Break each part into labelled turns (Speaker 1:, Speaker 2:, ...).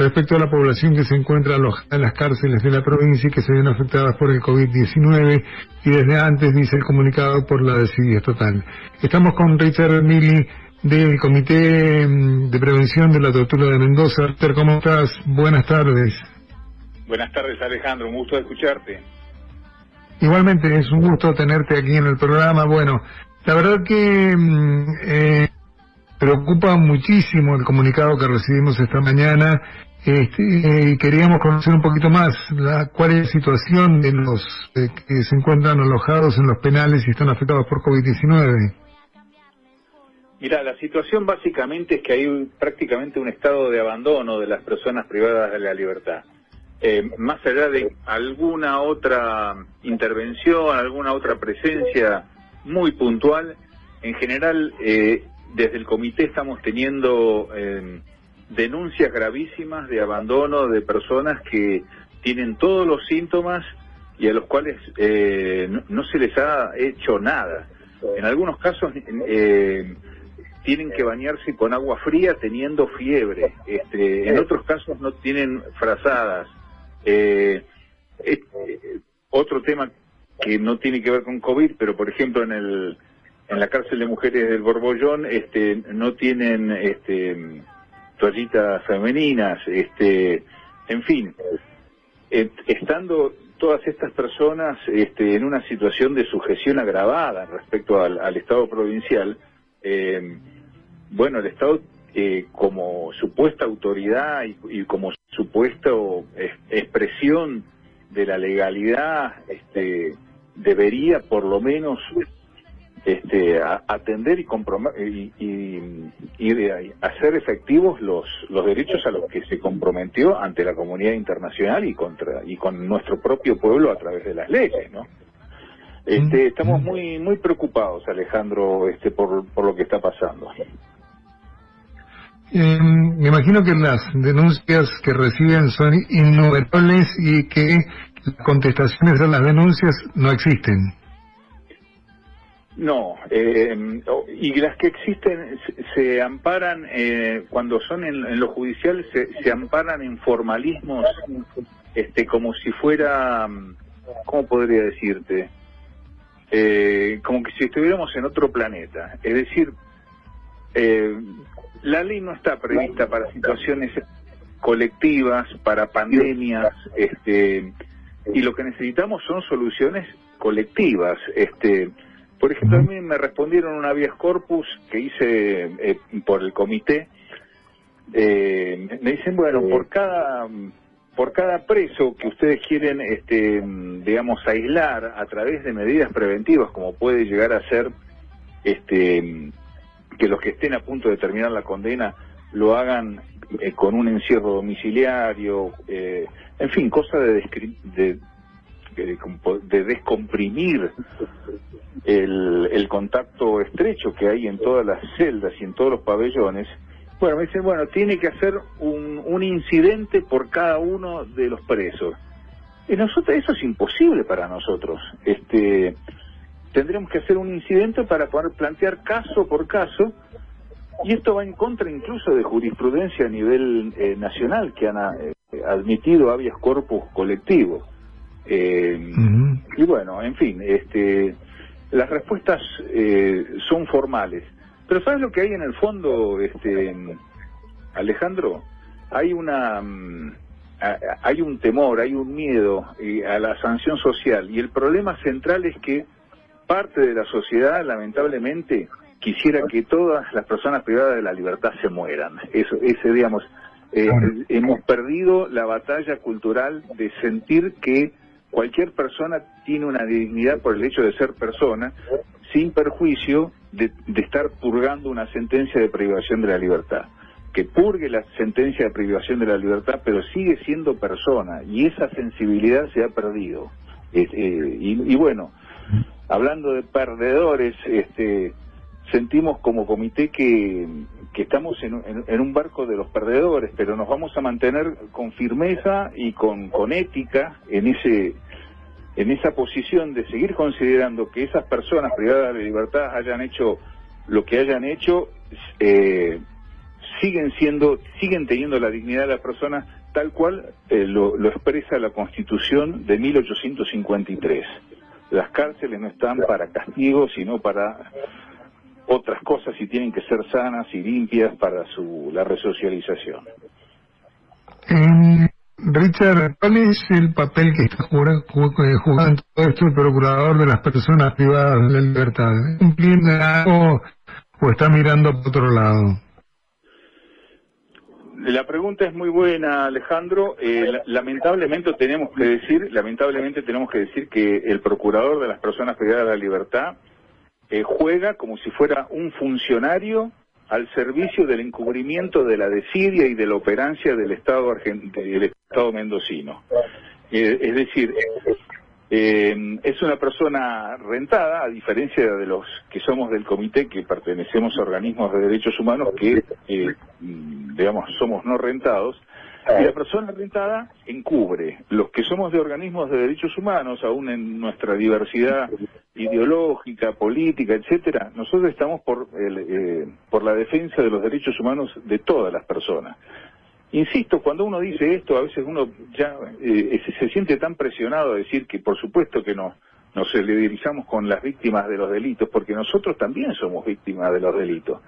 Speaker 1: respecto a la población que se encuentra alojada en las cárceles de la provincia y que se ven afectadas por el COVID-19 y desde antes dice el comunicado por la desidia estatal. Estamos con Richard Mili del Comité mm, de Prevención de la Tortura de Mendoza. Richard, ¿cómo estás? Buenas tardes.
Speaker 2: Buenas tardes Alejandro, un gusto escucharte.
Speaker 1: Igualmente es un gusto tenerte aquí en el programa. Bueno, la verdad que mm, eh, preocupa muchísimo el comunicado que recibimos esta mañana este, y queríamos conocer un poquito más la, cuál es la situación de los eh, que se encuentran alojados en los penales y están afectados por COVID-19.
Speaker 2: Mira, la situación básicamente es que hay prácticamente un estado de abandono de las personas privadas de la libertad. Eh, más allá de alguna otra intervención, alguna otra presencia muy puntual, en general eh, desde el comité estamos teniendo eh, denuncias gravísimas de abandono de personas que tienen todos los síntomas y a los cuales eh, no, se les ha hecho nada. En algunos casos eh, tienen que bañarse con agua fría teniendo fiebre. Este, en otros casos no tienen frazadas. otro tema que no tiene que ver con COVID, pero por ejemplo en el en la cárcel de mujeres del Borbollón este, no tienen este, toallitas femeninas, este, en fin, estando todas estas personas este, en una situación de sujeción agravada respecto al, Estado provincial, eh, bueno, el Estado eh, como supuesta autoridad y, como supuesta expresión de la legalidad, este, debería por lo menos este, atender y, y, y, hacer efectivos los, los derechos a los que se comprometió ante la comunidad internacional y contra y con nuestro propio pueblo a través de las leyes, ¿no? Este, mm. estamos muy muy preocupados, Alejandro, este, por, por lo que está pasando.
Speaker 1: Em, me imagino que las denuncias que reciben son innumerables y que las contestaciones a las denuncias no existen.
Speaker 2: No, eh, y las que existen se, amparan, eh, cuando son en, lo judicial, se, amparan en formalismos, este, como si fuera, ¿cómo podría decirte? Eh, como que si estuviéramos en otro planeta. Es decir, la ley no está prevista para situaciones colectivas, para pandemias, este, y lo que necesitamos son soluciones colectivas, este por ejemplo, a mí me respondieron una habeas corpus que hice eh, por el comité. Eh, me dicen, bueno, por cada por cada preso que ustedes quieren, este, digamos, aislar a través de medidas preventivas, como puede llegar a ser, este, que los que estén a punto de terminar la condena lo hagan eh, con un encierro domiciliario, en fin, cosa de, de, de descomprimir el, contacto estrecho que hay en todas las celdas y en todos los pabellones, bueno, me dicen, bueno, tiene que hacer un, un incidente por cada uno de los presos. Y nosotros, eso es imposible para nosotros. Este, tendremos que hacer un incidente para poder plantear caso por caso, y esto va en contra incluso de jurisprudencia a nivel eh, nacional que han eh, admitido habeas corpus colectivos. Eh, y bueno, en fin, este, las respuestas eh, son formales. Pero ¿sabes lo que hay en el fondo, este, Alejandro? Hay una... Mm, hay un temor, hay un miedo eh, a la sanción social y el problema central es que parte de la sociedad lamentablemente quisiera que todas las personas privadas de la libertad se mueran. Eso, ese digamos, eh, hemos perdido la batalla cultural de sentir que cualquier persona tiene una dignidad por el hecho de ser persona, sin perjuicio de, estar purgando una sentencia de privación de la libertad. Que purgue la sentencia de privación de la libertad, pero sigue siendo persona, y esa sensibilidad se ha perdido. Eh, y, bueno, hablando de perdedores, este, sentimos como comité que, estamos en, un barco de los perdedores, pero nos vamos a mantener con firmeza y con, con ética en ese en esa posición de seguir considerando que esas personas privadas de libertad hayan hecho lo que hayan hecho, eh, siguen siendo, siguen teniendo la dignidad de la persona tal cual eh, lo, lo expresa la Constitución de 1853. Las cárceles no están para castigo, sino para otras cosas y tienen que ser sanas y limpias para su la resocialización.
Speaker 1: Eh, Richard, ¿cuál es el papel que está jugando, en todo esto el procurador de las personas privadas de la libertad? ¿Cumpliendo algo o está mirando por otro lado?
Speaker 2: La pregunta es muy buena, Alejandro. Eh, lamentablemente tenemos que decir, lamentablemente tenemos que decir que el procurador de las personas privadas de la libertad eh, juega como si fuera un funcionario al servicio del encubrimiento de la desidia y de la operancia del Estado del Estado mendocino. Eh, es decir, eh, es una persona rentada, a diferencia de los que somos del comité, que pertenecemos a organismos de derechos humanos que, digamos, somos no rentados, y la persona rentada encubre. Los que somos de organismos de derechos humanos, aún en nuestra diversidad ideológica, política, etcétera, nosotros estamos por, eh, por la defensa de los derechos humanos de todas las personas. Insisto, cuando uno dice esto, a veces uno ya eh, se, siente tan presionado a decir que por supuesto que no nos solidarizamos con las víctimas de los delitos, porque nosotros también somos víctimas de los delitos.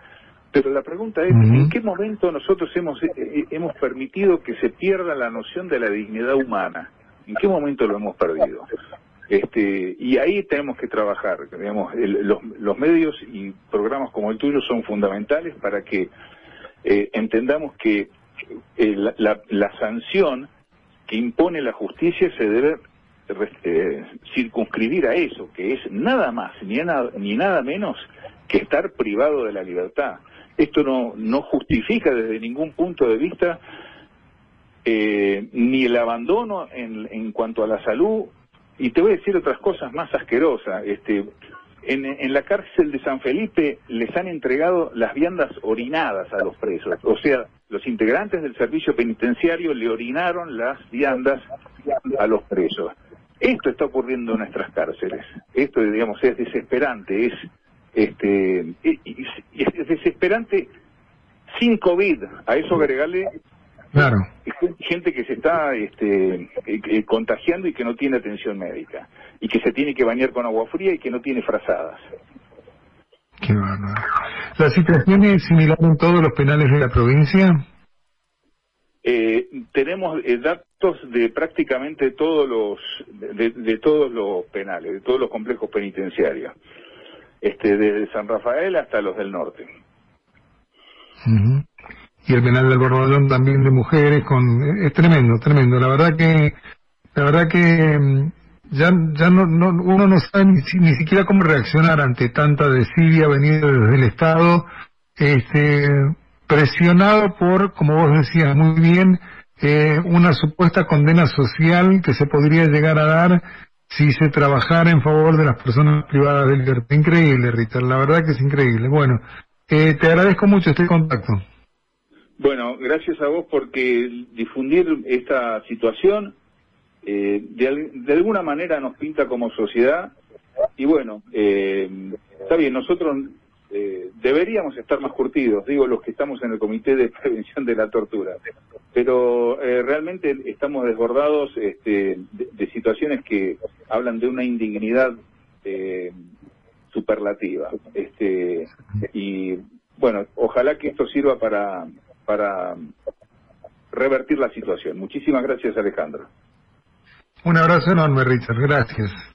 Speaker 2: Pero la pregunta es, ¿en qué momento nosotros hemos, eh, eh, hemos permitido que se pierda la noción de la dignidad humana? ¿En qué momento lo hemos perdido? Este, y ahí tenemos que trabajar. Digamos, los, los, medios y programas como el tuyo son fundamentales para que eh, entendamos que la, la, sanción que impone la justicia se debe circunscribir a eso, que es nada más ni nada, ni nada menos que estar privado de la libertad. Esto no, no justifica desde ningún punto de vista eh, ni el abandono en, en cuanto a la salud, y te voy a decir otras cosas más asquerosas. Este, en, en, la cárcel de San Felipe les han entregado las viandas orinadas a los presos. O sea, los integrantes del servicio penitenciario le orinaron las viandas a los presos. Esto está ocurriendo en nuestras cárceles. Esto, digamos, es desesperante, es este, es desesperante sin COVID. A eso agregarle
Speaker 1: claro.
Speaker 2: Gente que se está este, eh, eh, contagiando y que no tiene atención médica. Y que se tiene que bañar con agua fría y que no tiene frazadas.
Speaker 1: Qué ¿La situación es similar en todos los penales de la provincia?
Speaker 2: Eh, tenemos datos de prácticamente todos los de, de, todos los penales, de todos los complejos penitenciarios este, desde San Rafael hasta los del norte.
Speaker 1: Y el penal del Borbón también de mujeres, con es tremendo, tremendo. La verdad que, la verdad que mm, ya, ya no, no, uno no sabe ni, ni siquiera cómo reaccionar ante tanta desidia venida desde el Estado, este, presionado por, como vos decías muy bien, eh, una supuesta condena social que se podría llegar a dar si se trabajara en favor de las personas privadas del libertad. Increíble, Rita, la verdad que es increíble. Bueno, eh, te agradezco mucho este contacto.
Speaker 2: Bueno, gracias a vos porque difundir esta situación eh, de, alguna manera nos pinta como sociedad y bueno, eh, está bien, nosotros eh, deberíamos estar más curtidos, digo los que estamos en el Comité de Prevención de la Tortura, pero eh, realmente estamos desbordados este, de, situaciones que hablan de una indignidad eh, superlativa. Este, y bueno, ojalá que esto sirva para, para revertir la situación. Muchísimas gracias, Alejandro.
Speaker 1: Un abrazo enorme, Richard. Gracias.